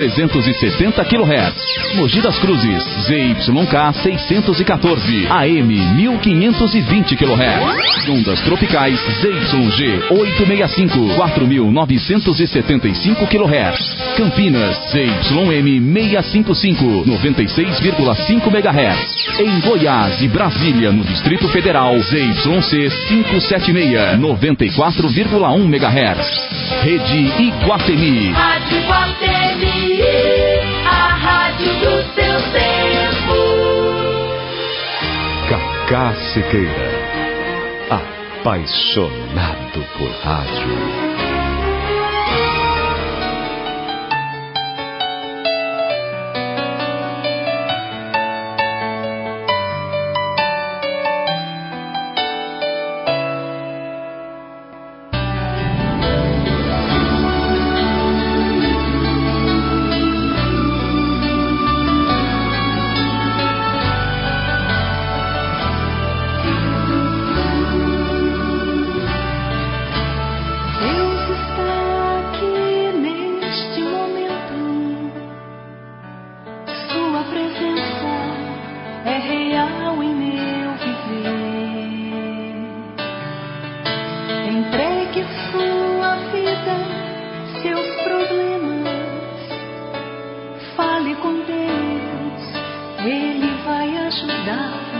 370 kHz. Mogi das Cruzes, ZYK 614, AM 1520 kHz. Ondas tropicais, ZYG 865, 4975 kHz. Campinas, ZYM 655, 96,5 MHz. Em Goiás e Brasília, no Distrito Federal, ZYC 576, 94,1 MHz. Rede Iguatemi. Rádio A rádio do seu tempo. Cacá Siqueira, apaixonado por rádio. Seus problemas. Fale com Deus, Ele vai ajudar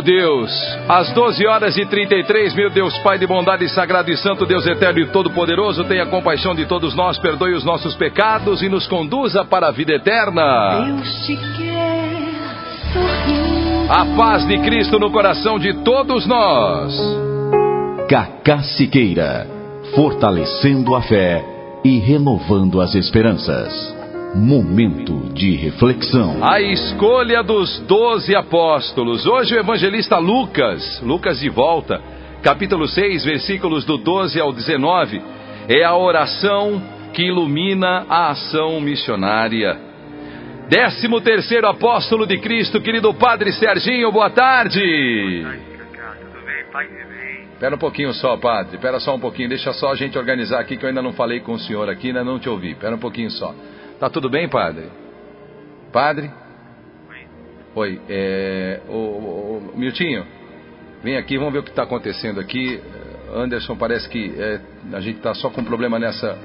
meu Deus! Às 12 horas e 33, meu Deus, Pai de bondade, sagrado e santo, Deus eterno e todo-poderoso, tenha compaixão de todos nós, perdoe os nossos pecados e nos conduza para a vida eterna. Deus te quer sorrindo. A paz de Cristo no coração de todos nós. Cacá Siqueira, fortalecendo a fé e renovando as esperanças. Momento de reflexão. A escolha dos doze apóstolos. Hoje o evangelista Lucas, Lucas de volta, capítulo 6, versículos do 12 ao 19, é a oração que ilumina a ação missionária. Décimo terceiro apóstolo de Cristo, querido Padre Serginho, boa tarde. Tudo bem, pai? Tudo bem? Espera um pouquinho só, Padre, espera só um pouquinho, deixa só a gente organizar aqui que eu ainda não falei com o senhor aqui, ainda não te ouvi. Espera um pouquinho só. Tá tudo bem, Padre? Padre? Oi, é. O, o, o Miltinho, vem aqui, vamos ver o que está acontecendo aqui. Anderson, parece que é, a gente está só com problema nessa.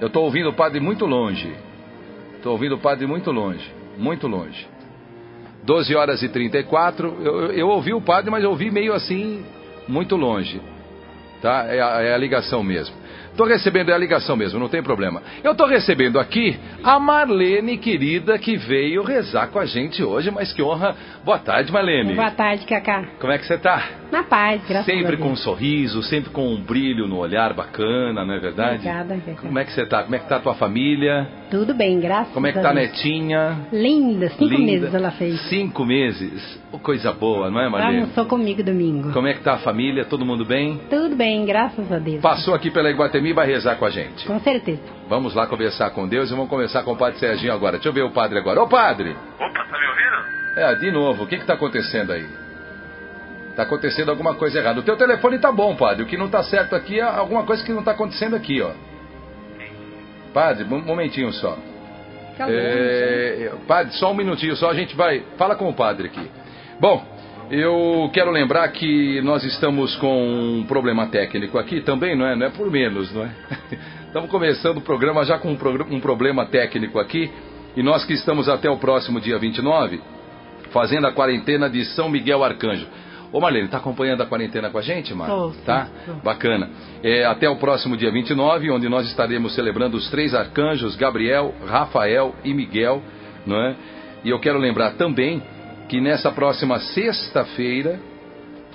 Eu estou ouvindo o padre muito longe. Estou ouvindo o padre muito longe. Muito longe. 12 horas e 34. Eu, eu, eu ouvi o padre, mas eu ouvi meio assim, muito longe. Tá? É a, é a ligação mesmo. Estou recebendo, é a ligação mesmo, não tem problema. Eu estou recebendo aqui a Marlene, querida, que veio rezar com a gente hoje, mas que honra. Boa tarde, Marlene. Boa tarde, Cacá. Como é que você está? Na paz, graças a Sempre Deus. com um sorriso, sempre com um brilho no olhar bacana, não é verdade? Obrigada, Cacá. Como é que você está? Como é que está a tua família? Tudo bem, graças Como é que a está a Deus. netinha? Linda, cinco Linda. meses ela fez. Cinco meses. Oh, coisa boa, não é, Marlene? almoçou comigo domingo. Como é que está a família? Todo mundo bem? Tudo bem, graças a Deus. Passou aqui pela Iguatemi e vai rezar com a gente. Com certeza. Vamos lá conversar com Deus e vamos conversar com o Padre Serginho agora. Deixa eu ver o Padre agora. Ô Padre! Opa, tá me ouvindo? É, de novo, o que está acontecendo aí? Está acontecendo alguma coisa errada. O teu telefone está bom, padre. O que não está certo aqui é alguma coisa que não está acontecendo aqui, ó. Padre, um momentinho só. É, padre, só um minutinho só, a gente vai. Fala com o padre aqui. Bom, eu quero lembrar que nós estamos com um problema técnico aqui também, não é? Não é por menos, não é? Estamos começando o programa já com um, problema técnico aqui. E nós que estamos até o próximo dia 29, fazendo a quarentena de São Miguel Arcanjo. Ô Marlene, está acompanhando a quarentena com a gente, Marlene? Tá? Bacana. É, até o próximo dia 29, onde nós estaremos celebrando os três arcanjos, Gabriel, Rafael e Miguel, não é? E eu quero lembrar também que nessa próxima sexta-feira,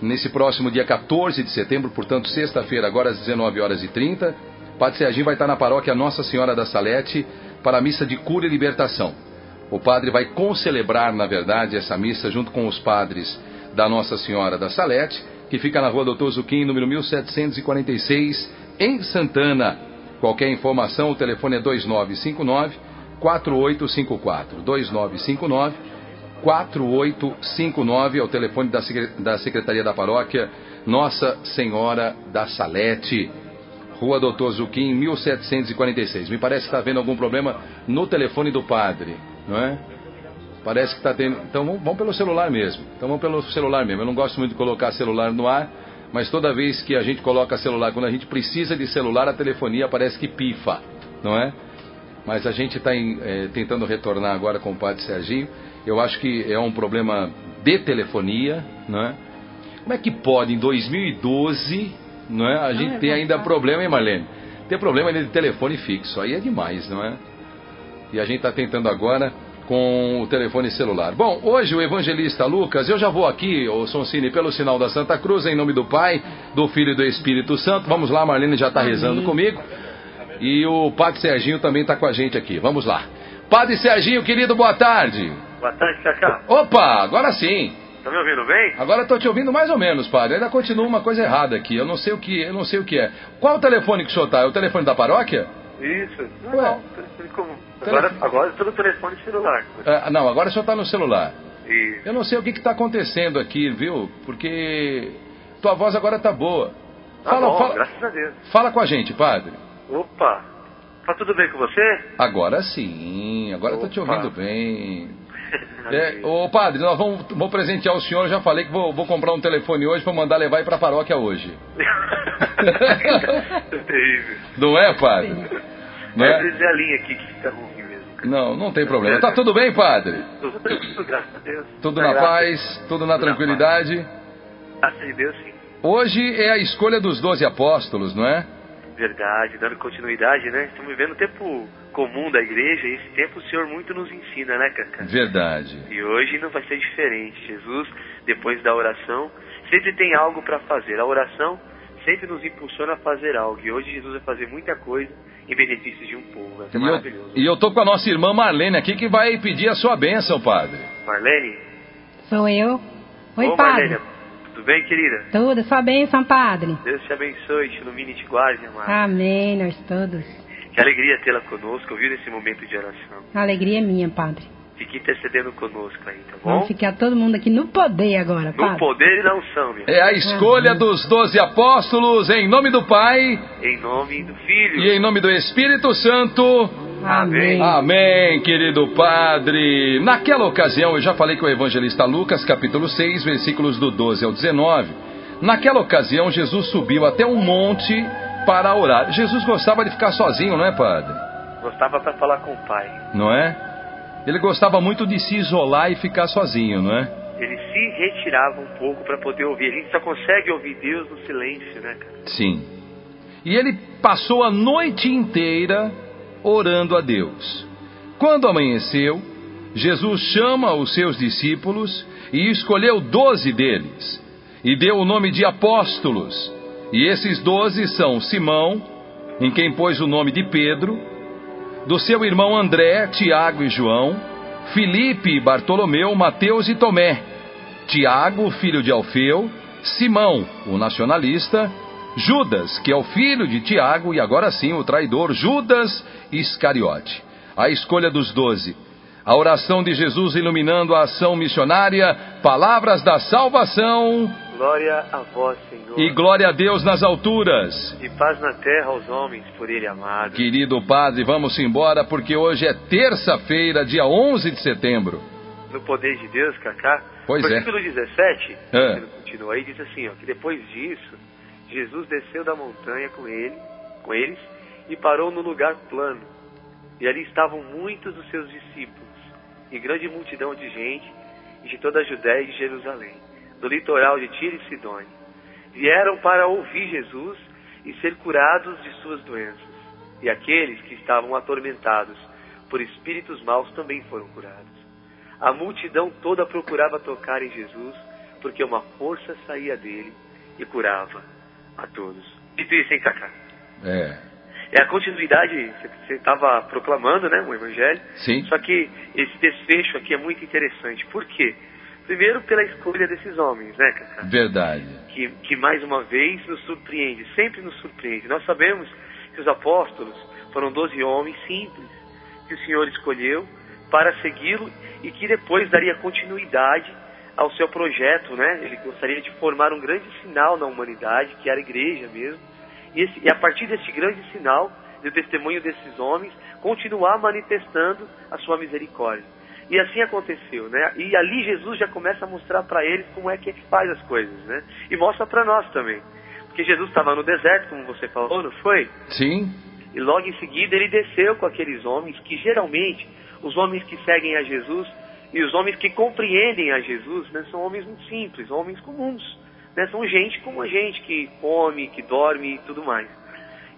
nesse próximo dia 14 de setembro, portanto, sexta-feira, agora às 19 horas e 30, Padre Serginho vai estar na paróquia Nossa Senhora da Salete para a missa de cura e libertação. O padre vai concelebrar, na verdade, essa missa junto com os padres da Nossa Senhora da Salete, que fica na rua Doutor Zuquim, número 1746, em Santana. Qualquer informação, o telefone é 2959 4854. 2959 4859 é o telefone da Secretaria da Paróquia Nossa Senhora da Salete. Rua Doutor Zuquim, 1746. Me parece que está havendo algum problema no telefone do padre, não é? Parece que está tendo. Então vamos, vamos, pelo celular mesmo. Então vamos pelo celular mesmo. Eu não gosto muito de colocar celular no ar, mas toda vez que a gente coloca celular, quando a gente precisa de celular, a telefonia parece que pifa, não é? Mas a gente está é, tentando retornar agora com o padre Serginho. Eu acho que é um problema de telefonia, não é? Como é que pode em 2012 não é? A ah, gente é tem ainda problema, hein, Marlene? Tem problema ainda de telefone fixo, aí é demais, não é? E a gente está tentando agora com o telefone celular. Bom, hoje o evangelista Lucas, eu já vou aqui, o Soncini, pelo sinal da Santa Cruz, em nome do Pai, do Filho e do Espírito Santo. Vamos lá, Marlene já está rezando comigo. E o Padre Serginho também está com a gente aqui. Vamos lá. Padre Serginho, querido, boa tarde. Boa tarde, Cacá. Opa, agora sim. Tá me ouvindo bem? Agora estou te ouvindo mais ou menos, padre. Ainda continua uma coisa errada aqui. Eu não sei o que, eu não sei o que é. Qual o telefone que o senhor está? É o telefone da paróquia? Isso. Não, Ué? não, comum. Agora, Telef... agora estou no telefone celular. É, não, agora o senhor está no celular. Isso. Eu não sei o que está acontecendo aqui, viu? Porque tua voz agora está boa. Tá fala, bom, fala, graças a Deus. Fala com a gente, padre. Opa, tá tudo bem com você? Agora sim, agora estou te ouvindo bem. É, ô padre, nós vamos, vamos presentear o senhor. Já falei que vou, vou comprar um telefone hoje para mandar levar para a paróquia hoje. Não é, padre? Não é? É a linha aqui que fica ruim. Não, não tem problema. Tá tudo bem, padre? Tudo, tudo graças a Deus. Tudo na paz, tudo na tranquilidade. Graças a Deus, sim. Hoje é a escolha dos doze apóstolos, não é? Verdade, dando continuidade, né? Estamos vivendo o tempo comum da igreja e esse tempo o Senhor muito nos ensina, né, Cacá? Verdade. E hoje não vai ser diferente. Jesus, depois da oração, sempre tem algo para fazer. A oração sempre nos impulsiona a fazer algo. E hoje Jesus vai fazer muita coisa em benefício de um povo. Vai ser e maravilhoso. Eu, e eu tô com a nossa irmã Marlene aqui que vai pedir a sua bênção, padre. Marlene? Sou eu. Oi, Ô, padre. Marlene, tudo bem, querida? Tudo, sua bênção, padre. Deus te abençoe, te ilumine e te guarde, amado. Amém, nós todos. Que alegria tê-la conosco, viu, nesse momento de oração. A alegria é minha, padre. Fique intercedendo conosco aí, tá bom? Vamos ficar todo mundo aqui no poder agora, no padre. No poder e na unção, meu. É a escolha dos doze apóstolos, em nome do Pai. Em nome do Filho. E em nome do Espírito Santo. Amém. Amém, querido Padre. Naquela ocasião, eu já falei com o evangelista Lucas, capítulo 6, versículos do 12 ao 19. Naquela ocasião, Jesus subiu até um monte para orar. Jesus gostava de ficar sozinho, não é, Padre? Gostava para falar com o Pai. Não é? Ele gostava muito de se isolar e ficar sozinho, não é? Ele se retirava um pouco para poder ouvir. A gente só consegue ouvir Deus no silêncio, né, cara? Sim. E ele passou a noite inteira orando a Deus. Quando amanheceu, Jesus chama os seus discípulos e escolheu doze deles, e deu o nome de apóstolos. E esses doze são Simão, em quem pôs o nome de Pedro, do seu irmão André, Tiago e João, Filipe, Bartolomeu, Mateus e Tomé, Tiago, filho de Alfeu, Simão, o nacionalista, Judas, que é o filho de Tiago, e agora sim o traidor Judas Iscariote. A escolha dos doze. A oração de Jesus iluminando a ação missionária, palavras da salvação Glória a vós, Senhor. e glória a Deus nas alturas. E paz na terra aos homens por ele amado. Querido Padre, vamos embora porque hoje é terça-feira, dia 11 de setembro. No poder de Deus, Cacá. Pois é. Versículo 17, É. continua aí, diz assim, ó, que depois disso, Jesus desceu da montanha com ele, com eles, e parou no lugar plano. E ali estavam muitos dos seus discípulos, e grande multidão de gente, de toda a Judéia e de Jerusalém, do litoral de Tiro e Sidônia. Vieram para ouvir Jesus e ser curados de suas doenças. E aqueles que estavam atormentados por espíritos maus também foram curados. A multidão toda procurava tocar em Jesus, porque uma força saía dele e curava a todos. Dito isso, hein, Cacá? É, É a continuidade, você estava proclamando, né, o Evangelho. sim, Só que esse desfecho aqui é muito interessante. Por quê? Primeiro, pela escolha desses homens, né, Cacá? verdade. que, que mais uma vez nos surpreende, sempre nos surpreende. Nós sabemos que os apóstolos foram doze homens simples que o Senhor escolheu para segui-lo e que depois daria continuidade ao seu projeto, né? Ele gostaria de formar um grande sinal na humanidade, que era a igreja mesmo. E, esse- e a partir desse grande sinal, do testemunho desses homens, continuar manifestando a sua misericórdia. E assim aconteceu, né? E ali Jesus já começa a mostrar para eles como é que que faz as coisas, né? E mostra para nós também. Porque Jesus estava no deserto, como você falou, não foi? Sim, E logo em seguida ele desceu com aqueles homens que geralmente, os homens que seguem a Jesus e os homens que compreendem a Jesus, né, são homens muito simples, homens comuns. Né, são gente como a gente, que come, que dorme e tudo mais.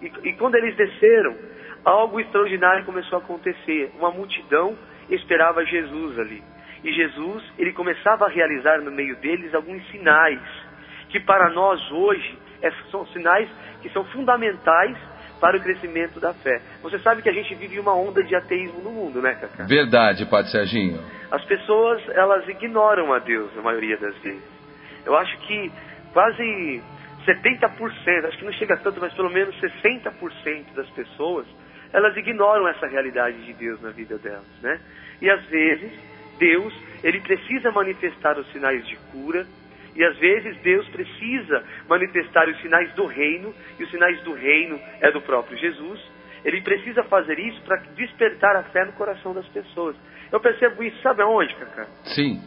E, e quando eles desceram, algo extraordinário começou a acontecer. Uma multidão esperava Jesus ali. E Jesus, ele começava a realizar no meio deles alguns sinais, que para nós hoje é- são sinais que são fundamentais para o crescimento da fé. Você sabe que a gente vive uma onda de ateísmo no mundo, né, Cacá? verdade, Padre Serginho. As pessoas, elas ignoram a Deus, a maioria das vezes. Eu acho que quase 70%, acho que não chega tanto, mas pelo menos 60% das pessoas, elas ignoram essa realidade de Deus na vida delas, né? E às vezes, Deus, ele precisa manifestar os sinais de cura, e às vezes Deus precisa manifestar os sinais do reino, e os sinais do reino é do próprio Jesus. Ele precisa fazer isso para despertar a fé no coração das pessoas. Eu percebo isso, sabe aonde, Cacá? Sim,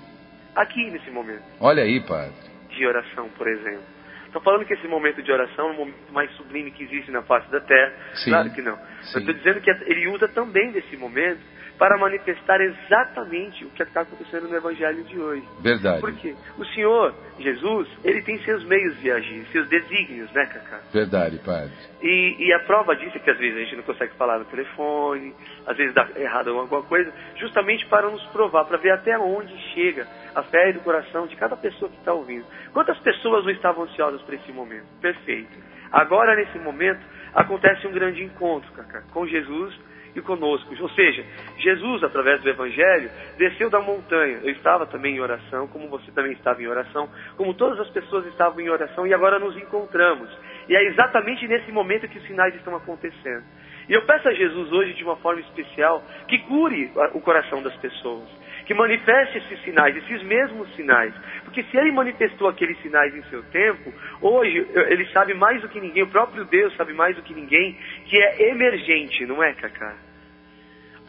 Aqui nesse momento olha aí, Padre. de oração, por exemplo. Estou falando que esse momento de oração é o momento mais sublime que existe na face da terra. Sim. Claro que não. Sim. estou dizendo que ele usa também desse momento para manifestar exatamente o que está acontecendo no Evangelho de hoje. Verdade, Por quê? O Senhor, Jesus, ele tem seus meios de agir, seus desígnios, né, Cacá? verdade, Padre. E, e a prova disso é que às vezes a gente não consegue falar no telefone, às vezes dá errado alguma coisa, justamente para nos provar, para ver até onde chega a fé do coração de cada pessoa que está ouvindo. Quantas pessoas não estavam ansiosas para esse momento? Perfeito. Agora, nesse momento, acontece um grande encontro, Cacá, com Jesus e conosco. Ou seja, Jesus, através do Evangelho, desceu da montanha. Eu estava também em oração, como você também estava em oração, como todas as pessoas estavam em oração, e agora nos encontramos. E é exatamente nesse momento que os sinais estão acontecendo. E eu peço a Jesus hoje, de uma forma especial, que cure o coração das pessoas, que manifeste esses sinais, esses mesmos sinais. Porque se ele manifestou aqueles sinais em seu tempo, hoje ele sabe mais do que ninguém, o próprio Deus sabe mais do que ninguém, que é emergente, não é, Cacá?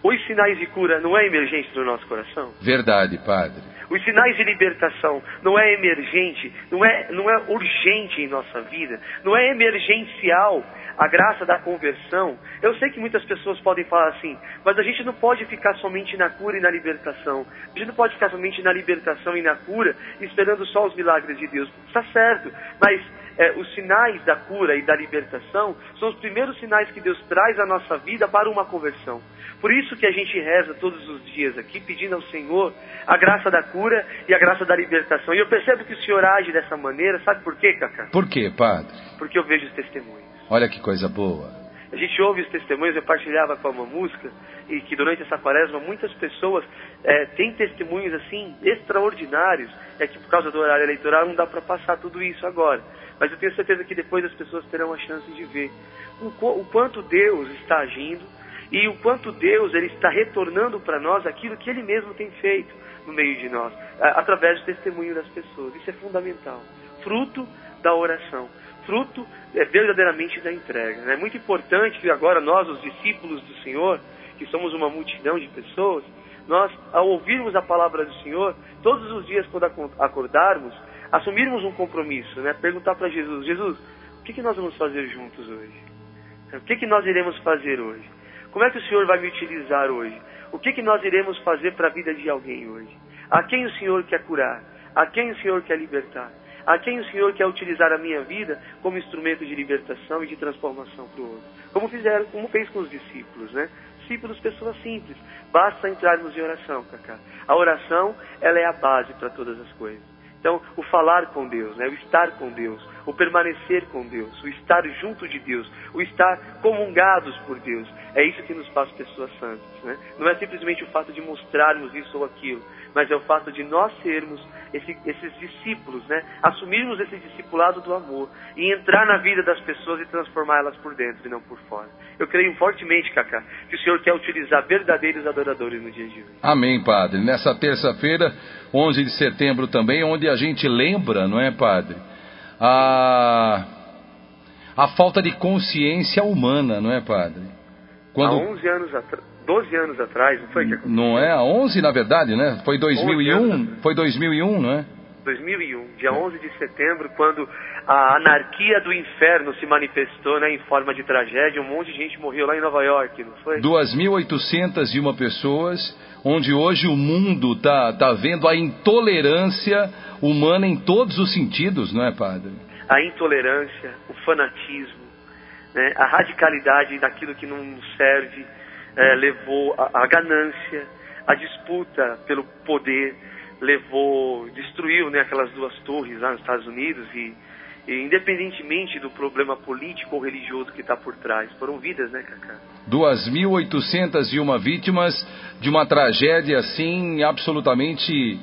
Os sinais de cura não é emergente no nosso coração? Verdade, Padre. Os sinais de libertação não é emergente, não é, não é urgente em nossa vida, não é emergencial a graça da conversão. Eu sei que muitas pessoas podem falar assim, mas a gente não pode ficar somente na cura e na libertação. A gente não pode ficar somente na libertação e na cura, esperando só os milagres de Deus. Está certo, mas é, os sinais da cura e da libertação são os primeiros sinais que Deus traz à nossa vida para uma conversão. Por isso que a gente reza todos os dias aqui, pedindo ao Senhor a graça da cura e a graça da libertação. E eu percebo que o Senhor age dessa maneira, sabe por quê, Cacá? Por quê, Padre? Porque eu vejo os testemunhos. Olha que coisa boa. A gente ouve os testemunhos, eu partilhava com uma música, e que durante essa quaresma muitas pessoas é, têm testemunhos assim extraordinários. É que por causa do horário eleitoral não dá para passar tudo isso agora. Mas eu tenho certeza que depois as pessoas terão a chance de ver o, o quanto Deus está agindo e o quanto Deus ele está retornando para nós aquilo que Ele mesmo tem feito no meio de nós, através do testemunho das pessoas. Isso é fundamental. Fruto da oração, fruto é, verdadeiramente da entrega. É muito importante que agora nós, os discípulos do Senhor, que somos uma multidão de pessoas, nós, ao ouvirmos a palavra do Senhor, todos os dias quando acordarmos, assumirmos um compromisso, né? Perguntar para Jesus, Jesus, o que, que nós vamos fazer juntos hoje? O que, que nós iremos fazer hoje? Como é que o Senhor vai me utilizar hoje? O que, que nós iremos fazer para a vida de alguém hoje? A quem o Senhor quer curar? A quem o Senhor quer libertar? A quem o Senhor quer utilizar a minha vida como instrumento de libertação e de transformação para o outro? Como fizeram, como fez com os discípulos, né? Discípulos, pessoas simples. Basta entrarmos em oração, Cacá. A oração, ela é a base para todas as coisas. Então, o falar com Deus, né? o estar com Deus, o permanecer com Deus, o estar junto de Deus, o estar comungados por Deus, é isso que nos faz pessoas santas. Né? Não é simplesmente o fato de mostrarmos isso ou aquilo, mas é o fato de nós sermos esse, esses discípulos, né? assumirmos esse discipulado do amor e entrar na vida das pessoas e transformá-las por dentro e não por fora. Eu creio fortemente, Cacá, que o Senhor quer utilizar verdadeiros adoradores no dia de hoje. Amém, Padre. Nessa terça-feira 11 de setembro também, onde a gente lembra, não é, padre? A, a falta de consciência humana, não é, padre? Quando... Há 11 anos atrás, 12 anos atrás, não foi que aconteceu? Não é? Há 11, na verdade, né? Foi 2001, foi 2001, não é? 2001, dia 11 de setembro, quando a anarquia do inferno se manifestou né, em forma de tragédia, um monte de gente morreu lá em Nova York, não foi? 2.801 pessoas onde hoje o mundo está tá vendo a intolerância humana em todos os sentidos, não é, padre? A intolerância, o fanatismo, né, a radicalidade daquilo que não serve é, levou a, a ganância, a disputa pelo poder, levou, destruiu né, aquelas duas torres lá nos Estados Unidos e e independentemente do problema político ou religioso que está por trás. Foram vidas, né, Cacá? 2.801 vítimas de uma tragédia assim absolutamente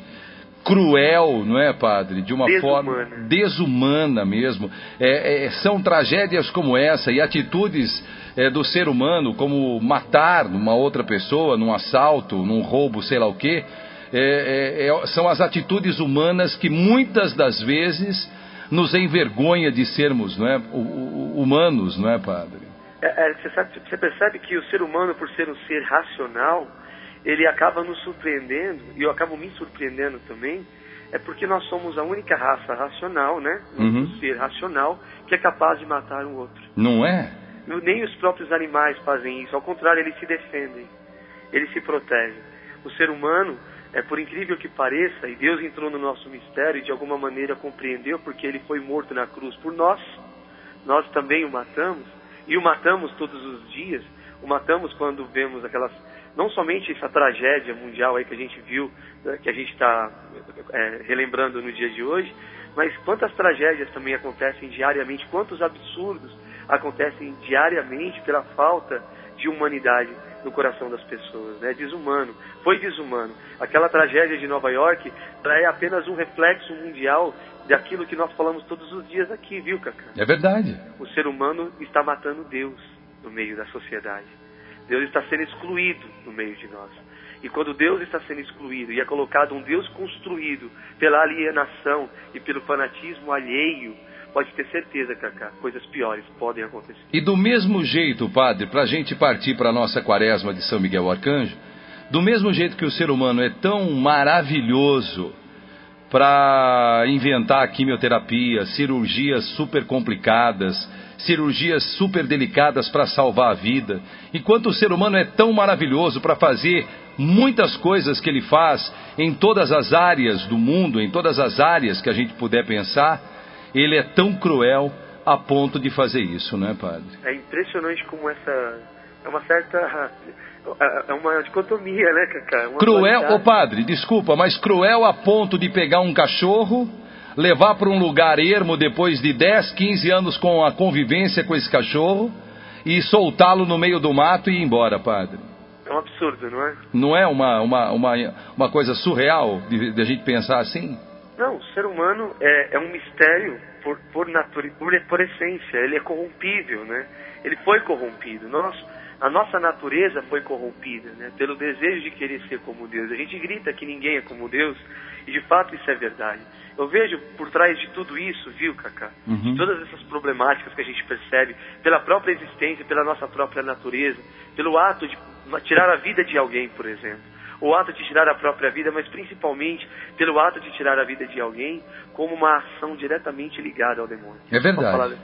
cruel, não é, padre? De uma desumana. forma desumana mesmo. É, é, são tragédias como essa e atitudes é, do ser humano, como matar uma outra pessoa num assalto, num roubo, sei lá o quê. É, é, é, são as atitudes humanas que muitas das vezes nos envergonha de sermos não é, humanos, não é, padre? É, é, você, sabe, você percebe que o ser humano, por ser um ser racional, ele acaba nos surpreendendo, e eu acabo me surpreendendo também, é porque nós somos a única raça racional, né? Um uhum. ser racional que é capaz de matar um outro. Não é? Nem os próprios animais fazem isso, ao contrário, eles se defendem, eles se protegem. O ser humano, é por incrível que pareça, e Deus entrou no nosso mistério e de alguma maneira compreendeu porque ele foi morto na cruz por nós. Nós também o matamos e o matamos todos os dias. O matamos quando vemos aquelas não somente essa tragédia mundial aí que a gente viu, né, que a gente está é, relembrando no dia de hoje, mas quantas tragédias também acontecem diariamente, quantos absurdos acontecem diariamente pela falta de humanidade no coração das pessoas, né? Desumano, foi desumano. Aquela tragédia de Nova York é apenas um reflexo mundial daquilo que nós falamos todos os dias aqui, viu, Cacá? É verdade. O ser humano está matando Deus no meio da sociedade. Deus está sendo excluído no meio de nós. E quando Deus está sendo excluído e é colocado um Deus construído pela alienação e pelo fanatismo alheio, pode ter certeza, Cacá, coisas piores podem acontecer. E do mesmo jeito, padre, para a gente partir para a nossa quaresma de São Miguel Arcanjo, do mesmo jeito que o ser humano é tão maravilhoso para inventar quimioterapia, cirurgias super complicadas, cirurgias super delicadas para salvar a vida, enquanto o ser humano é tão maravilhoso para fazer muitas coisas que ele faz em todas as áreas do mundo, em todas as áreas que a gente puder pensar, ele é tão cruel a ponto de fazer isso, não é, padre? É impressionante como essa é uma certa é uma dicotomia, né, Cacá? Uma cruel, ô oh, padre, desculpa, mas cruel a ponto de pegar um cachorro, levar para um lugar ermo depois de 10, 15 anos com a convivência com esse cachorro e soltá-lo no meio do mato e ir embora, padre. É um absurdo, não é? Não é uma, uma, uma, uma coisa surreal de, de a gente pensar assim? Não, o ser humano é, é um mistério por, por, natura, por, por essência, ele é corrompível, né? Ele foi corrompido. Nós, A nossa natureza foi corrompida, né? Pelo desejo de querer ser como Deus. A gente grita que ninguém é como Deus, e de fato isso é verdade. Eu vejo por trás de tudo isso, viu, Cacá? Uhum. De todas essas problemáticas que a gente percebe, pela própria existência, pela nossa própria natureza, pelo ato de tirar a vida de alguém, por exemplo. O ato de tirar a própria vida, mas principalmente pelo ato de tirar a vida de alguém como uma ação diretamente ligada ao demônio. É verdade.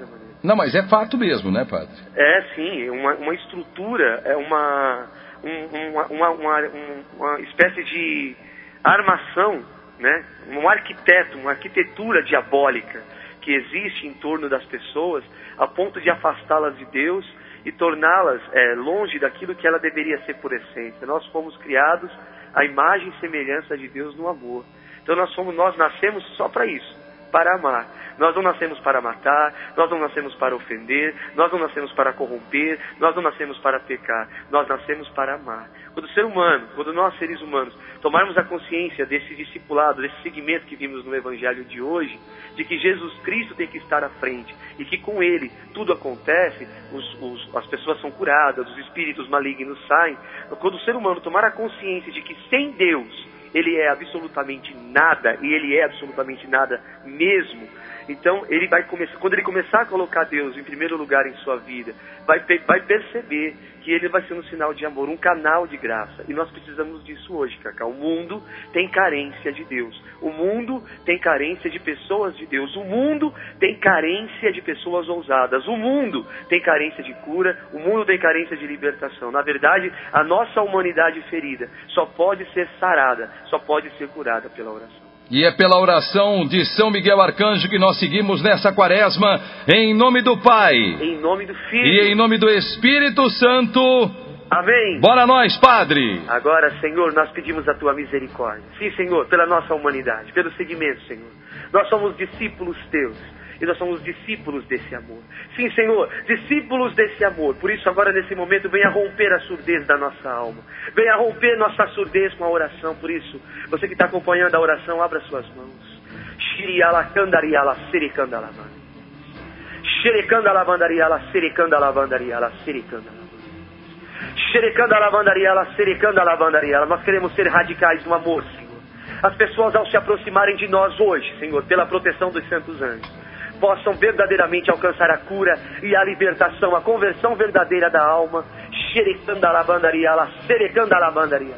Não, mas é fato mesmo, né, padre? É, sim, uma, uma estrutura, é uma, um- uma, uma, uma, um- uma espécie de armação, né? um arquiteto, uma arquitetura diabólica que existe em torno das pessoas a ponto de afastá-las de Deus e torná-las é, longe daquilo que ela deveria ser por essência. Nós fomos criados à imagem e semelhança de Deus no amor. Então nós somos, nós nascemos só para isso, para amar. Nós não nascemos para matar, nós não nascemos para ofender, nós não nascemos para corromper, nós não nascemos para pecar, nós nascemos para amar. Quando o ser humano, quando nós seres humanos tomarmos a consciência desse discipulado, desse segmento que vimos no Evangelho de hoje, de que Jesus Cristo tem que estar à frente e que com Ele tudo acontece, os- os- as pessoas são curadas, os espíritos malignos saem. Quando o ser humano tomar a consciência de que sem Deus ele é absolutamente nada e ele é absolutamente nada mesmo. Então ele vai começar, quando ele começar a colocar Deus em primeiro lugar em sua vida, vai, vai perceber que ele vai ser um sinal de amor, um canal de graça. E nós precisamos disso hoje, Cacá. O mundo tem carência de Deus. O mundo tem carência de pessoas de Deus. O mundo tem carência de pessoas ousadas. O mundo tem carência de cura. O mundo tem carência de libertação. Na verdade, a nossa humanidade ferida só pode ser sarada, só pode ser curada pela oração. E é pela oração de São Miguel Arcanjo que nós seguimos nessa quaresma, em nome do Pai Em nome do Filho. e em nome do Espírito Santo. Amém. Bora nós, Padre! Agora, Senhor, nós pedimos a tua misericórdia. Sim, Senhor, pela nossa humanidade, pelo segmento, Senhor. Nós somos discípulos teus. E nós somos discípulos desse amor. Sim, Senhor, discípulos desse amor. Por isso, agora nesse momento, venha romper a surdez da nossa alma. Venha romper nossa surdez com a oração. Por isso, você que está acompanhando a oração, abra suas mãos. Shirialakandariala, serikandalama. Xerecandalabandariala, serikandalabandariala, serikandalama. Xerecando a lavandaria, ela xerecando a lavandaria. ela. Nós queremos ser radicais no amor, Senhor. As pessoas, ao se aproximarem de nós hoje, Senhor, pela proteção dos santos anjos, possam verdadeiramente alcançar a cura e a libertação, a conversão verdadeira da alma. Xerecando a lavandaria, ela xerecando a lavandaria.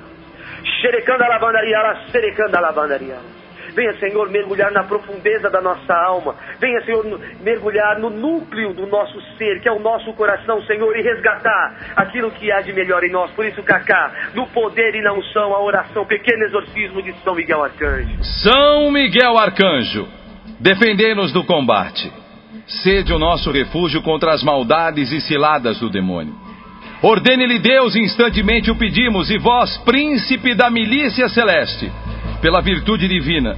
Xerecando a lavandaria, ela xerecando a lavandaria. Venha, Senhor, mergulhar na profundeza da nossa alma. Venha, Senhor, mergulhar no núcleo do nosso ser, que é o nosso coração, Senhor, e resgatar aquilo que há de melhor em nós. Por isso, Cacá, no poder e na unção, a oração, pequeno exorcismo de São Miguel Arcanjo. São Miguel Arcanjo, defendei-nos do combate. Sede o nosso refúgio contra as maldades e ciladas do demônio. Ordene-lhe Deus, instantemente o pedimos, e vós, príncipe da milícia celeste, pela virtude divina,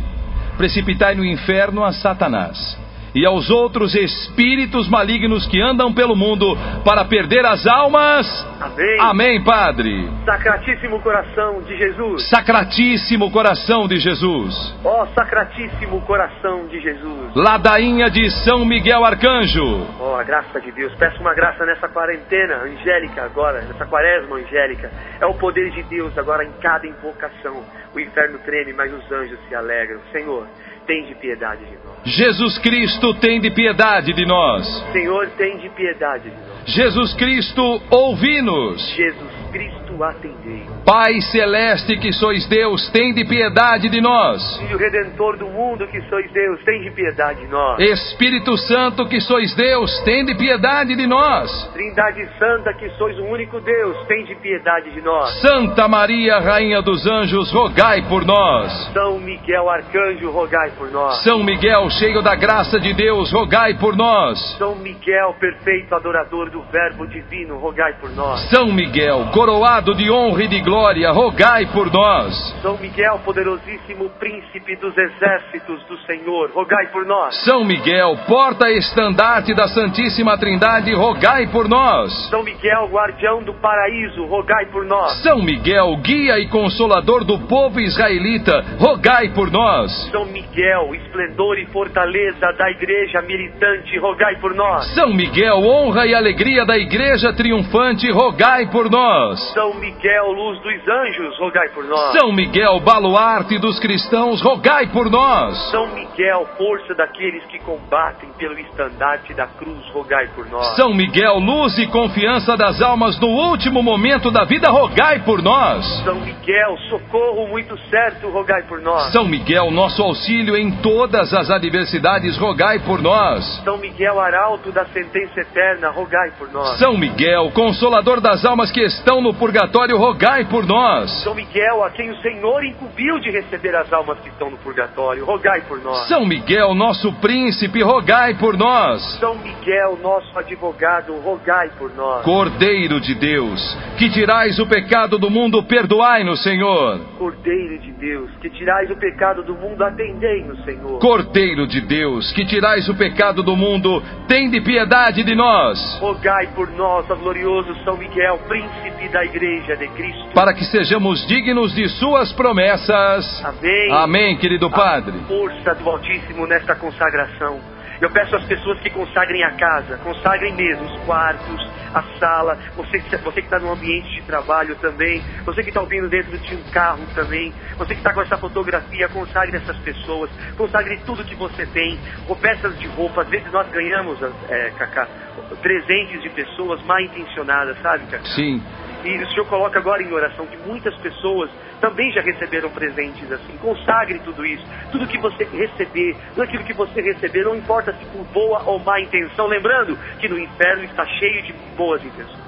precipitai no inferno a Satanás e aos outros espíritos malignos que andam pelo mundo para perder as almas. Amém. Amém, Padre. Sacratíssimo coração de Jesus. Sacratíssimo coração de Jesus. Ó sacratíssimo coração de Jesus. Ladainha de São Miguel Arcanjo. Ó, a graça de Deus. Peço uma graça nessa quarentena angélica agora, nessa quaresma angélica. É o poder de Deus agora em cada invocação. O inferno treme, mas os anjos se alegram. Senhor, tem de piedade de nós. Jesus Cristo, tem de piedade de nós. Senhor, tem de piedade de nós. Jesus Cristo, ouvi-nos. Jesus Cristo, atendei. Pai celeste que sois Deus, tem de piedade de nós. Filho Redentor do mundo que sois Deus, tem de piedade de nós. Espírito Santo que sois Deus, tem de piedade de nós. Trindade Santa que sois o único Deus, tem de piedade de nós. Santa Maria, Rainha dos Anjos, rogai por nós. São Miguel Arcanjo, rogai por nós. São Miguel, cheio da graça de Deus, rogai por nós. São Miguel, perfeito adorador do Verbo Divino, rogai por nós. São Miguel, coroado de honra e de glória, rogai por nós. São Miguel, poderosíssimo príncipe dos exércitos do Senhor, rogai por nós. São Miguel, porta-estandarte da Santíssima Trindade, rogai por nós. São Miguel, guardião do paraíso, rogai por nós. São Miguel, guia e consolador do povo israelita, rogai por nós. São Miguel, Miguel, esplendor e fortaleza da igreja militante, rogai por nós. São Miguel, honra e alegria da igreja triunfante, rogai por nós. São Miguel, luz dos anjos, rogai por nós. São Miguel, baluarte dos cristãos, rogai por nós. São Miguel, força daqueles que combatem pelo estandarte da cruz, rogai por nós. São Miguel, luz e confiança das almas no último momento da vida, rogai por nós. São Miguel, socorro muito certo, rogai por nós. São Miguel, nosso auxílio em todas as adversidades, rogai por nós. São Miguel, arauto da sentença eterna, rogai por nós. São Miguel, consolador das almas que estão no purgatório, rogai por nós. São Miguel, a quem o Senhor incumbiu de receber as almas que estão no purgatório, rogai por nós. São Miguel, nosso príncipe, rogai por nós. São Miguel, nosso advogado, rogai por nós. Cordeiro de Deus, que tirais o pecado do mundo, perdoai-nos, Senhor. Cordeiro de Deus, que tirais o pecado do mundo, atendei-nos, Senhor. Cordeiro de Deus, que tirais o pecado do mundo, tende piedade de nós. Rogai por nós, ó glorioso São Miguel, príncipe da igreja de Cristo. Para que sejamos dignos de suas promessas. Amém. Amém, querido Padre. A força do Altíssimo nesta consagração. Eu peço às pessoas que consagrem a casa, consagrem mesmo os quartos, a sala, você, você que está no ambiente de trabalho também, você que está ouvindo dentro de um carro também, você que está com essa fotografia, consagre essas pessoas, consagre tudo que você tem, ou peças de roupa, às vezes nós ganhamos, é, Cacá, presentes de pessoas mal intencionadas, sabe, Cacá? Sim. E o Senhor coloca agora em oração que muitas pessoas também já receberam presentes assim. Consagre tudo isso. Tudo que você receber, tudo aquilo que você receber, não importa se por boa ou má intenção. Lembrando que no inferno está cheio de boas intenções.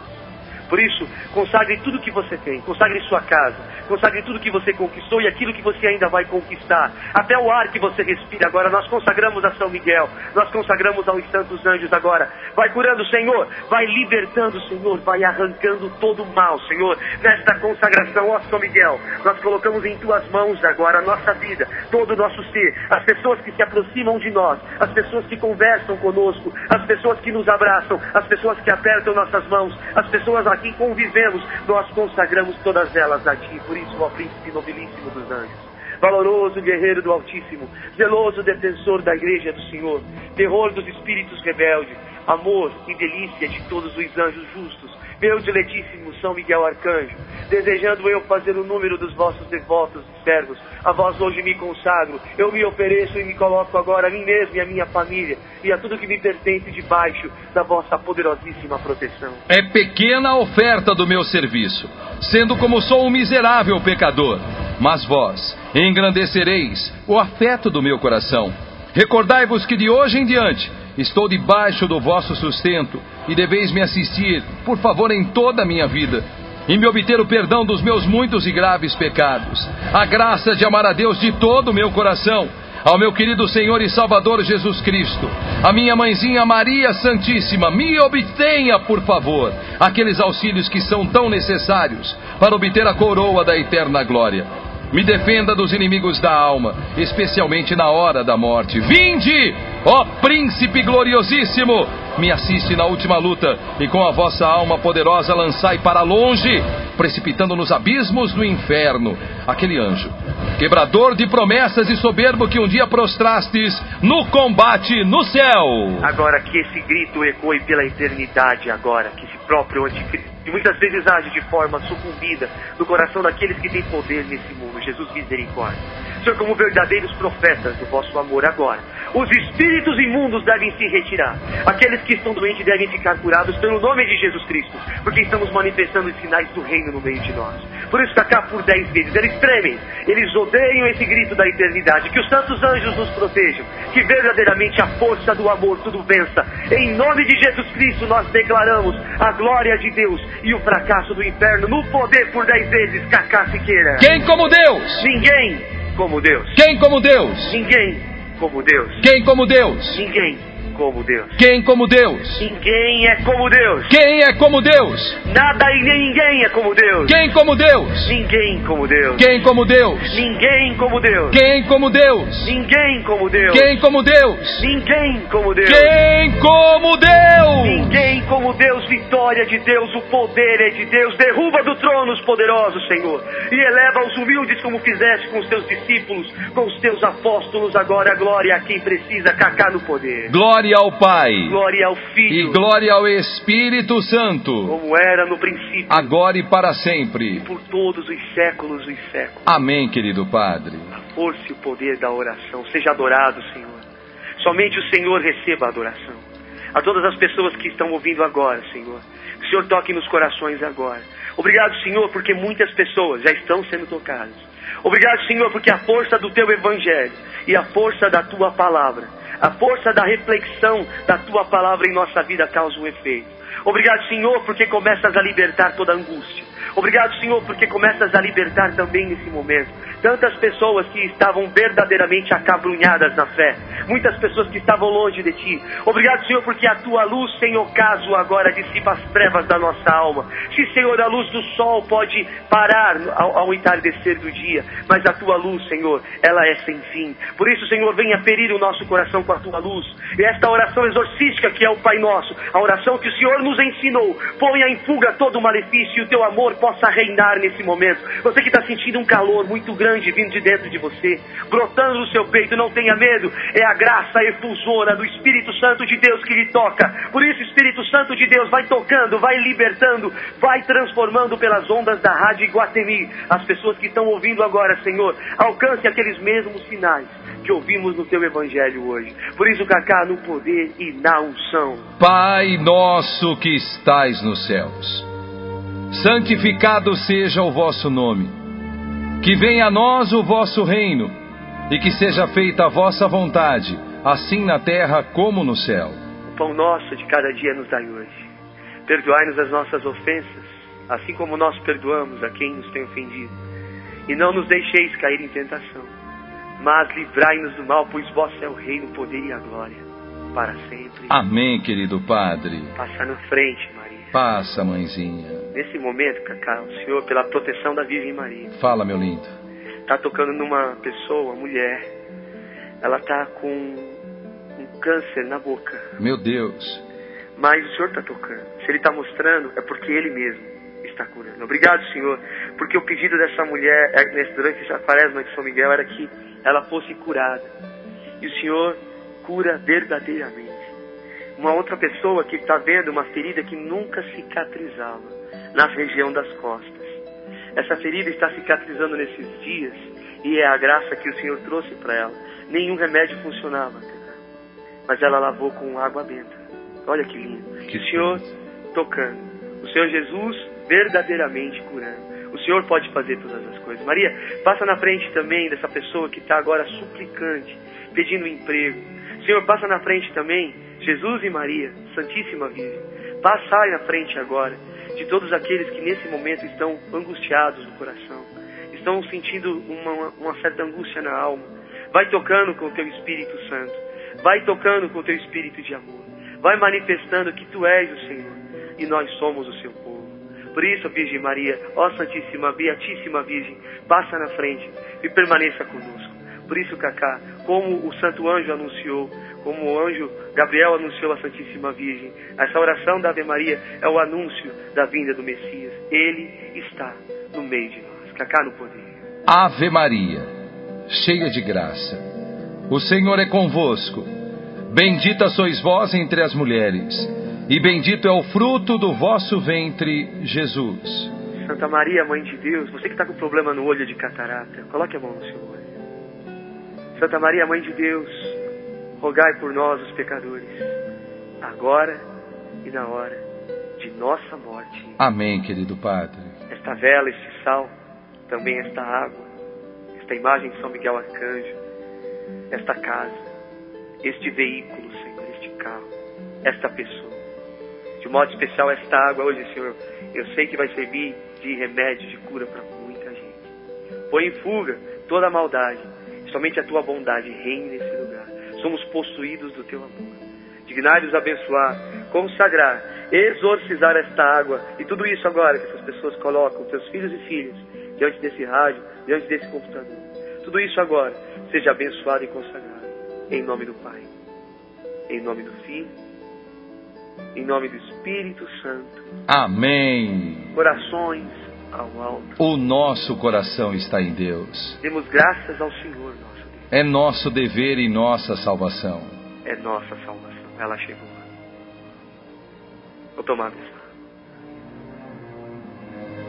Por isso, consagre tudo que você tem, consagre sua casa, consagre tudo que você conquistou e aquilo que você ainda vai conquistar. Até o ar que você respira agora, nós consagramos a São Miguel, nós consagramos aos santos anjos agora. Vai curando, Senhor, vai libertando, Senhor, vai arrancando todo o mal, Senhor. Nesta consagração, ó São Miguel, nós colocamos em tuas mãos agora a nossa vida, todo o nosso ser, as pessoas que se aproximam de nós, as pessoas que conversam conosco, as pessoas que nos abraçam, as pessoas que apertam nossas mãos, as pessoas a quem convivemos, nós consagramos todas elas a Ti. Por isso, ó Príncipe nobilíssimo dos anjos, valoroso guerreiro do Altíssimo, zeloso defensor da Igreja do Senhor, terror dos espíritos rebeldes, amor e delícia de todos os anjos justos, meu diletíssimo São Miguel Arcanjo, desejando eu fazer o número dos vossos devotos e servos, a vós hoje me consagro, eu me ofereço e me coloco agora a mim mesmo e a minha família, e a tudo que me pertence debaixo da vossa poderosíssima proteção. É pequena a oferta do meu serviço, sendo como sou um miserável pecador, mas vós engrandecereis o afeto do meu coração. Recordai-vos que de hoje em diante estou debaixo do vosso sustento e deveis me assistir, por favor, em toda a minha vida e me obter o perdão dos meus muitos e graves pecados, a graça de amar a Deus de todo o meu coração, ao meu querido Senhor e Salvador Jesus Cristo, a minha mãezinha Maria Santíssima, me obtenha, por favor, aqueles auxílios que são tão necessários para obter a coroa da eterna glória. Me defenda dos inimigos da alma, especialmente na hora da morte. Vinde, ó Príncipe gloriosíssimo! Me assiste na última luta e com a vossa alma poderosa lançai para longe, precipitando nos abismos do inferno, aquele anjo, quebrador de promessas e soberbo que um dia prostrastes no combate no céu. Agora que esse grito ecoe pela eternidade, agora que esse próprio anticristo, que muitas vezes age de forma sucumbida no coração daqueles que têm poder nesse mundo, Jesus misericórdia. Senhor, como verdadeiros profetas do vosso amor agora, os espíritos imundos devem se retirar. Aqueles que estão doentes devem ficar curados pelo nome de Jesus Cristo, porque estamos manifestando os sinais do reino no meio de nós. Por isso, cá por dez vezes, eles tremem, eles odeiam esse grito da eternidade. Que os santos anjos nos protejam, que verdadeiramente a força do amor tudo vença. Em nome de Jesus Cristo, nós declaramos a glória de Deus e o fracasso do inferno no poder por dez vezes, Cacá Siqueira. Quem como Deus? Ninguém como Deus. Quem como Deus? Ninguém como Deus. Quem como Deus? Ninguém como Deus. Quem como Deus? Ninguém é como Deus. Quem é como Deus? Nada e nem ninguém é como Deus. Quem como Deus? Ninguém como Deus. Quem como Deus? Ninguém como Deus. Quem como Deus? Ninguém como Deus. Quem como Deus? Ninguém como Deus. Quem como Deus? Ninguém como Deus, vitória de Deus, o poder é de Deus. Derruba do trono os poderosos, Senhor, e eleva os humildes como fizeste com os teus discípulos, com os teus apóstolos. Agora, glória a quem precisa cacar no poder. Glória ao Pai Glória ao e Filho, glória ao Espírito Santo, como era no princípio, agora e para sempre. por todos os séculos dos séculos. Amém, querido Padre. A força e o poder da oração. Seja adorado, Senhor. Somente o Senhor receba a adoração. A todas as pessoas que estão ouvindo agora, Senhor. Que o Senhor toque nos corações agora. Obrigado, Senhor, porque muitas pessoas já estão sendo tocadas. Obrigado, Senhor, porque a força do teu evangelho e a força da tua palavra, a força da reflexão da tua palavra em nossa vida causa um efeito. Obrigado, Senhor, porque começas a libertar toda angústia. Obrigado, Senhor, porque começas a libertar também nesse momento tantas pessoas que estavam verdadeiramente acabrunhadas na fé, muitas pessoas que estavam longe de ti. Obrigado, Senhor, porque a tua luz, sem ocaso, agora dissipa as trevas da nossa alma. Se, Senhor, a luz do sol pode parar ao, ao entardecer do dia, mas a tua luz, Senhor, ela é sem fim. Por isso, Senhor, venha ferir o nosso coração com a tua luz. E esta oração exorcística que é o Pai Nosso, a oração que o Senhor nos ensinou, ponha em fuga todo o malefício e o teu amor possa reinar nesse momento. Você que está sentindo um calor muito grande vindo de dentro de você, brotando no seu peito, não tenha medo, é a graça efusora do Espírito Santo de Deus que lhe toca. Por isso, Espírito Santo de Deus vai tocando, vai libertando, vai transformando pelas ondas da Rádio Iguatemi as pessoas que estão ouvindo agora, Senhor. Alcance aqueles mesmos sinais que ouvimos no teu evangelho hoje. Por isso, Cacá, no poder e na unção. Pai nosso que estais nos céus, santificado seja o vosso nome. Que venha a nós o vosso reino, e que seja feita a vossa vontade, assim na terra como no céu. O pão nosso de cada dia nos dai hoje. Perdoai-nos as nossas ofensas, assim como nós perdoamos a quem nos tem ofendido. E não nos deixeis cair em tentação, mas livrai-nos do mal, pois vosso é o reino, o poder e a glória, para sempre. Amém, querido Padre. Passa na frente. Passa, mãezinha. Nesse momento, Cacá, o Senhor, pela proteção da Virgem Maria, Fala, meu lindo. está tocando numa pessoa, mulher. Ela está com um câncer na boca. Meu Deus. Mas o Senhor está tocando. Se Ele está mostrando, é porque Ele mesmo está curando. Obrigado, Senhor, porque o pedido dessa mulher é, durante a quaresma de São Miguel era que ela fosse curada. E o Senhor cura verdadeiramente. Uma outra pessoa que está vendo uma ferida que nunca cicatrizava na região das costas. Essa ferida está cicatrizando nesses dias e é a graça que o Senhor trouxe para ela. Nenhum remédio funcionava, mas ela lavou com água benta. Olha que lindo. Que o Senhor tocando. O Senhor Jesus verdadeiramente curando. O Senhor pode fazer todas as coisas. Maria, passa na frente também dessa pessoa que está agora suplicante, pedindo emprego. Senhor, passa na frente também, Jesus e Maria, Santíssima Virgem. Passai na frente agora de todos aqueles que nesse momento estão angustiados no coração, estão sentindo uma, uma certa angústia na alma. Vai tocando com o teu Espírito Santo, vai tocando com o teu Espírito de amor, vai manifestando que tu és o Senhor e nós somos o seu povo. Por isso, Virgem Maria, ó Santíssima, Beatíssima Virgem, passa na frente e permaneça conosco. Por isso, Cacá, como o Santo Anjo anunciou, como o anjo Gabriel anunciou a Santíssima Virgem, essa oração da Ave Maria é o anúncio da vinda do Messias. Ele está no meio de nós. Cacá no poder. Ave Maria, cheia de graça, o Senhor é convosco. Bendita sois vós entre as mulheres, e bendito é o fruto do vosso ventre, Jesus. Santa Maria, Mãe de Deus, você que está com problema no olho de catarata, coloque a mão no seu olho. Santa Maria, Mãe de Deus, rogai por nós, os pecadores, agora e na hora de nossa morte. Amém, querido Padre. Esta vela, este sal, também esta água, esta imagem de São Miguel Arcanjo, esta casa, este veículo, Senhor, este carro, esta pessoa. De modo especial, esta água hoje, Senhor, eu sei que vai servir de remédio, de cura para muita gente. Põe em fuga toda a maldade. Somente a tua bondade reine nesse. Somos possuídos do teu amor. Dignai-vos abençoar, consagrar, exorcizar esta água e tudo isso agora que essas pessoas colocam, seus filhos e filhas, diante desse rádio, diante desse computador. Tudo isso agora seja abençoado e consagrado. Em nome do Pai, em nome do Filho, em nome do Espírito Santo. Amém. Corações ao alto. O nosso coração está em Deus. Demos graças ao Senhor, nosso. É nosso dever e nossa salvação. É nossa salvação. Ela chegou. Vou tomar a bênção.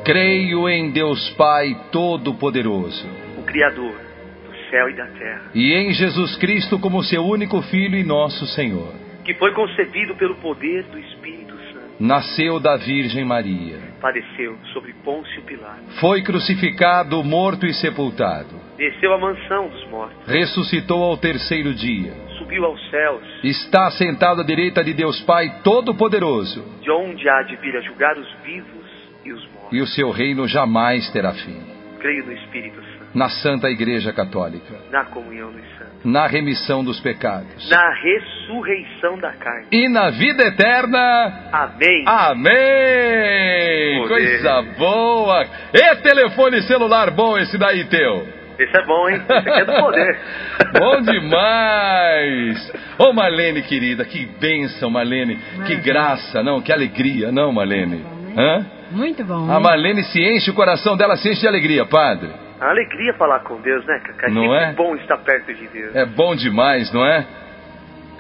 Creio em Deus Pai Todo-Poderoso O Criador do céu e da terra, e em Jesus Cristo como seu único Filho e nosso Senhor. que foi concebido pelo poder do Espírito Santo, Nasceu da Virgem Maria. Padeceu sobre Pôncio Pilato, Foi crucificado, morto e sepultado. desceu à mansão dos mortos, Ressuscitou ao terceiro dia. subiu aos céus, Está sentado à direita de Deus Pai Todo-Poderoso. de onde há de vir a julgar os vivos e os mortos. E o seu reino jamais terá fim. Creio no Espírito Santo, Na Santa Igreja Católica. na comunhão dos santos, Na remissão dos pecados. na ressurreição da carne. E na vida eterna. Amém. Amém! Poder. Coisa boa! E telefone celular bom esse daí teu? Esse é bom, hein? Esse aqui é do poder. Bom demais! Ô Marlene querida, que bênção, Marlene. Que Maravilha. graça, não? Que alegria, não, Marlene? Hã? Muito bom. A né? Marlene se enche, o coração dela se enche de alegria, padre. A alegria falar com Deus, né, Cacá? É Não sempre é? bom estar perto de Deus. É bom demais, não é?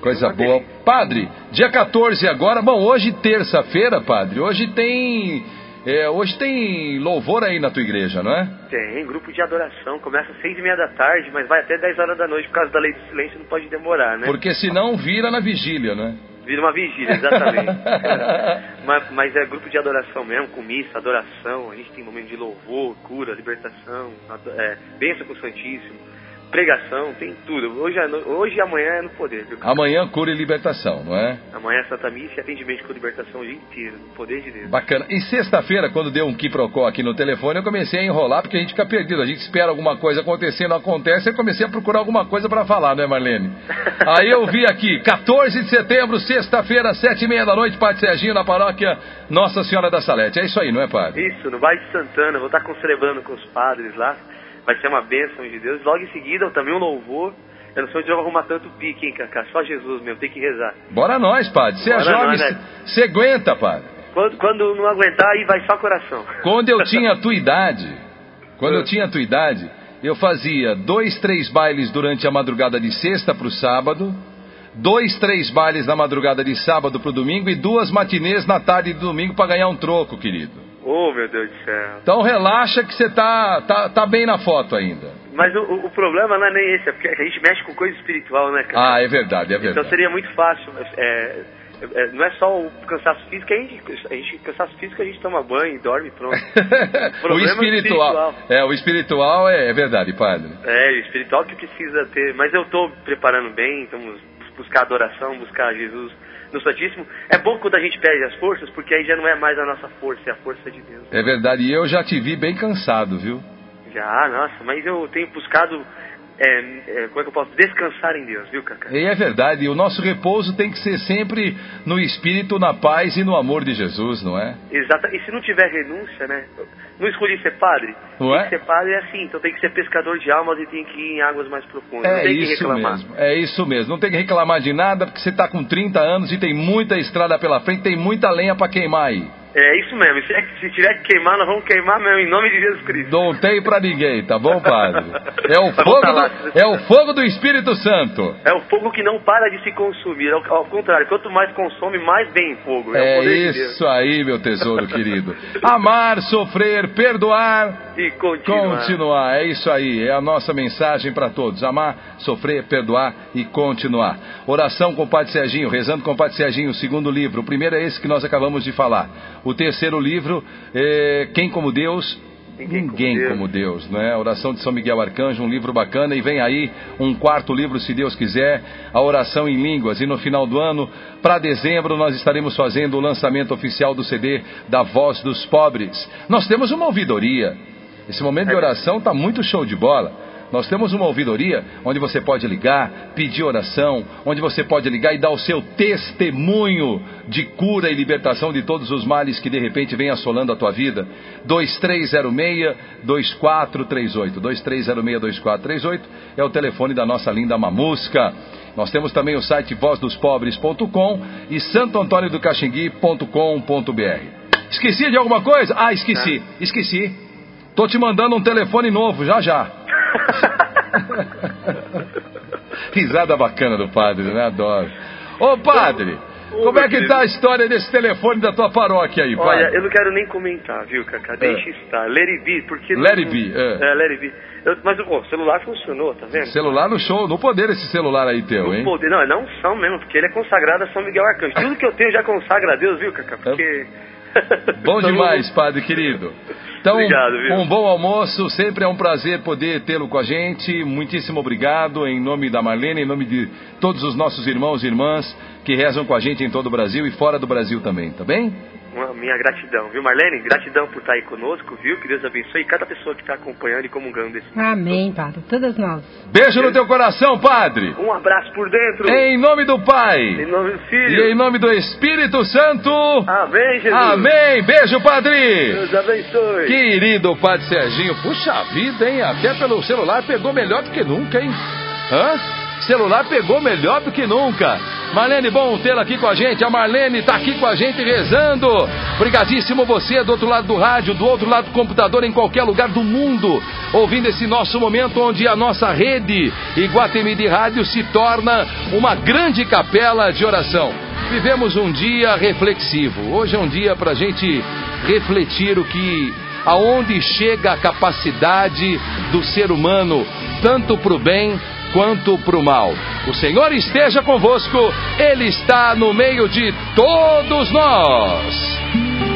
Coisa Uma boa. delícia. Padre, dia 14 agora, bom, hoje terça-feira, padre, hoje tem. é, hoje tem louvor aí na tua igreja, não é? Tem, grupo de adoração. Começa às seis e meia da tarde, mas vai até 10 horas da noite por causa da lei do silêncio, não pode demorar, né? Porque senão vira na vigília, né? Vira uma vigília, exatamente. mas, mas é grupo de adoração mesmo, com missa, adoração. A gente tem momento de louvor, cura, libertação, é, bênção com o Santíssimo, pregação, tem tudo. Hoje, hoje e amanhã é no poder, viu? Amanhã cura e libertação, não é? Amanhã é Santa Missa e atendimento com libertação o dia inteiro, no poder de Deus. Bacana. E sexta-feira, quando deu um quiprocó aqui no telefone, eu comecei a enrolar porque a gente fica perdido. A gente espera alguma coisa acontecer, não acontece. Eu comecei a procurar alguma coisa pra falar, né, Marlene? Aí eu vi aqui, 14 de setembro, sexta-feira, sete e meia da noite, Padre Serginho, na paróquia Nossa Senhora da Salete. É isso aí, não é, Padre? Isso, no bairro de Santana, vou estar celebrando com os padres lá. Vai ser uma bênção de Deus. Logo em seguida, também um louvor. Eu não sei onde eu vou arrumar tanto pique, hein, Cacá? Só Jesus mesmo, tem que rezar. Bora nós, Padre. Você é jovem, nós, né? você aguenta, Padre. Quando, quando não aguentar, aí vai só coração. Quando eu tinha a tua idade, quando eu tinha a tua idade, eu fazia dois, três bailes durante a madrugada de sexta para o sábado, dois, três bailes na madrugada de sábado para o domingo e duas matinês na tarde de domingo para ganhar um troco, querido. Oh, meu Deus do céu. Então relaxa que você tá, tá, tá bem na foto ainda. Mas o, o- o problema não é nem esse, é porque a gente mexe com coisa espiritual, né, Cacá? Ah, é verdade, é Então verdade. seria muito fácil. É, é, não é só o cansaço físico, a gente, a gente cansaço físico a gente toma banho, dorme pronto. o Problema espiritual, é o espiritual é, é verdade, padre. É, o espiritual que precisa ter. Mas eu estou preparando bem, vamos buscar adoração, buscar Jesus no Santíssimo. É bom quando a gente perde as forças, porque aí já não é mais a nossa força, é a força de Deus. É verdade. E eu já te vi bem cansado, viu? Já, nossa, mas eu tenho buscado, é, é, como é que eu posso, descansar em Deus, viu, Cacá? E é verdade, o nosso repouso tem que ser sempre no espírito, na paz e no amor de Jesus, não é? Exata. E se não tiver renúncia, né? Não escolhi ser padre? Não é? ser padre é assim, então tem que ser pescador de almas e tem que ir em águas mais profundas. É isso reclamar. mesmo, é isso mesmo. Não tem que reclamar de nada, porque você está com 30 anos e tem muita estrada pela frente, tem muita lenha para queimar aí. É isso mesmo. Se, é se tiver que queimar, nós vamos queimar mesmo, em nome de Jesus Cristo. Não tem para ninguém, tá bom, padre? É o Mas fogo lá. do, é o fogo do Espírito Santo. É o fogo que não para de se consumir. Ao, ao contrário, quanto mais consome, mais vem fogo. É, É poder de isso aí, meu tesouro querido. Amar, sofrer, perdoar E continuar. Continuar, é isso aí, é a nossa mensagem para todos. Amar, sofrer, perdoar e continuar. Oração com o Padre Serginho, rezando com o Padre Serginho, o segundo livro. O primeiro é esse que nós acabamos de falar. O terceiro livro, é Quem como Deus? Ninguém como Ninguém Deus. como Deus, né? Oração de São Miguel Arcanjo, um livro bacana. E vem aí um quarto livro, se Deus quiser, a oração em línguas. E no final do ano, para dezembro, nós estaremos fazendo o lançamento oficial do CD da Voz dos Pobres. Nós temos uma ouvidoria. Esse momento de oração está muito show de bola. Nós temos uma ouvidoria onde você pode ligar, pedir oração, onde você pode ligar e dar o seu testemunho de cura e libertação de todos os males que de repente vem assolando a tua vida. 2306-2438. 2306-2438 é o telefone da nossa linda mamusca. Nós temos também o site vozdosPobres.com e santoantôniodocaxingui.com.br. Esqueci de alguma coisa? Ah, esqueci, esqueci. Tô te mandando um telefone novo, já já. Risada bacana do padre, né? Adoro. Ô padre, como é que tá a história desse telefone da tua paróquia aí, padre? Olha, eu não quero nem comentar, viu, Cacá? Deixa estar. Let it be, porque... Let não- it be, é. É, let it be. Eu- mas o celular funcionou, tá vendo? Celular no show, no poder esse celular aí teu, No hein? poder, não, é não são mesmo, porque ele é consagrado a São Miguel Arcanjo. Tudo que eu tenho já consagra a Deus, viu, Cacá? Porque... Bom Então, demais, padre querido. Então, Obrigado, viu? um bom almoço, sempre é um prazer poder tê-lo com a gente. Muitíssimo obrigado em nome da Marlene, em nome de todos os nossos irmãos e irmãs que rezam com a gente em todo o Brasil e fora do Brasil também, tá bem? Uma minha gratidão, viu, Marlene? Gratidão por estar aí conosco, viu? Que Deus abençoe cada pessoa que está acompanhando e comungando esse. Amém, Padre. Todas nós. Beijo no teu coração, padre. Um abraço por dentro. Em nome do Em Pai nome do e Filho. em nome do Espírito Santo. Amém, Jesus. Amém. Beijo, padre. Deus abençoe. Querido Padre Serginho, puxa vida, hein? Até pelo celular pegou melhor do que nunca, hein? Hã? Celular pegou melhor do que nunca. Marlene, bom tê-la aqui com a gente. A Marlene tá aqui com a gente rezando. Obrigadíssimo você do outro lado do rádio, do outro lado do computador, em qualquer lugar do mundo, ouvindo esse nosso momento onde a nossa rede Iguatemi de Rádio se torna uma grande capela de oração. Vivemos um dia reflexivo. Hoje é um dia para a gente refletir o que aonde chega a capacidade do ser humano, tanto para o bem quanto para o mal. O Senhor esteja convosco, Ele está no meio de todos nós.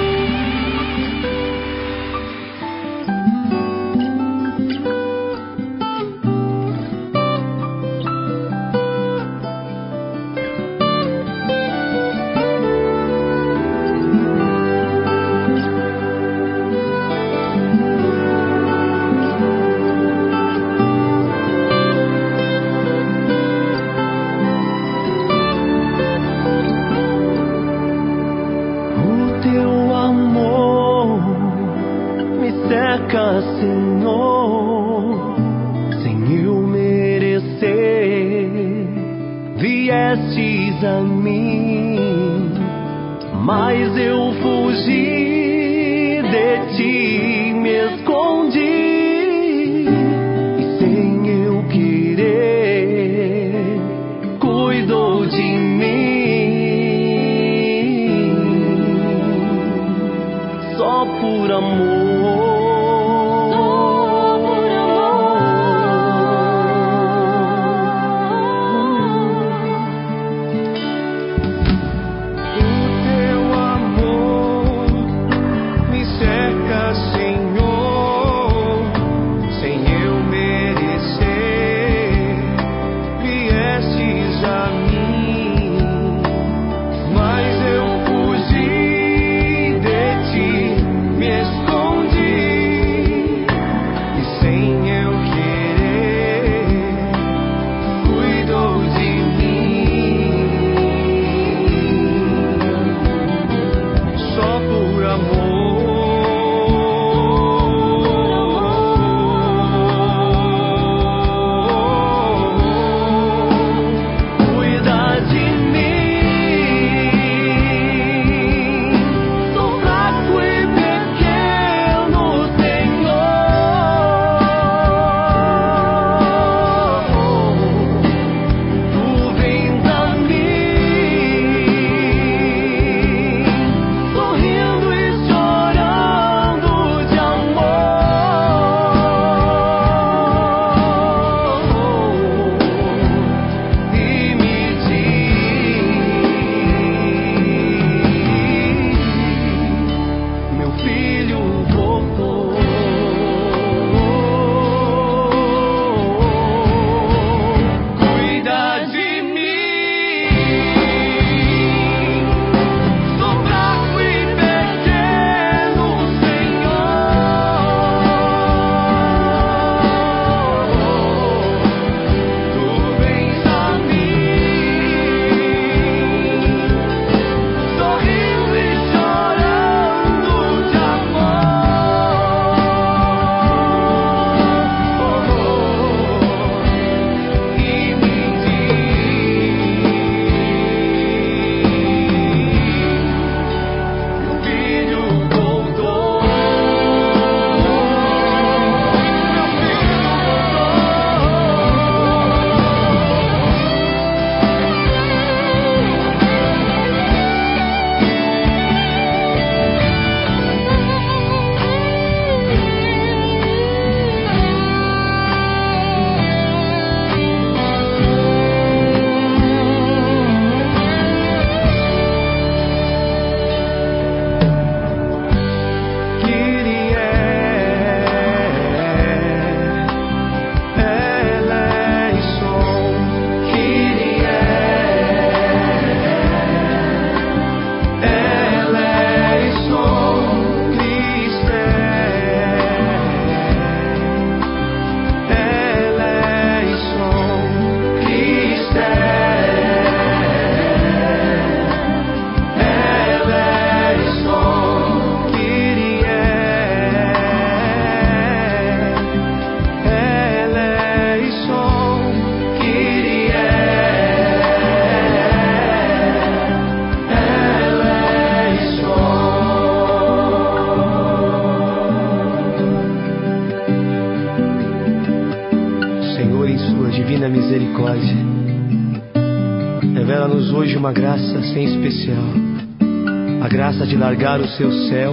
Seu céu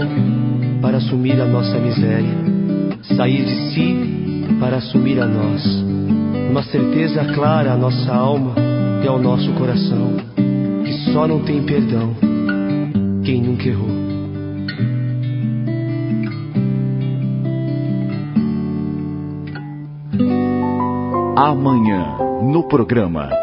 para assumir a nossa miséria, sair de si para assumir a nós. Uma certeza clara à nossa alma e ao nosso coração, que só não tem perdão quem nunca errou. Amanhã, no programa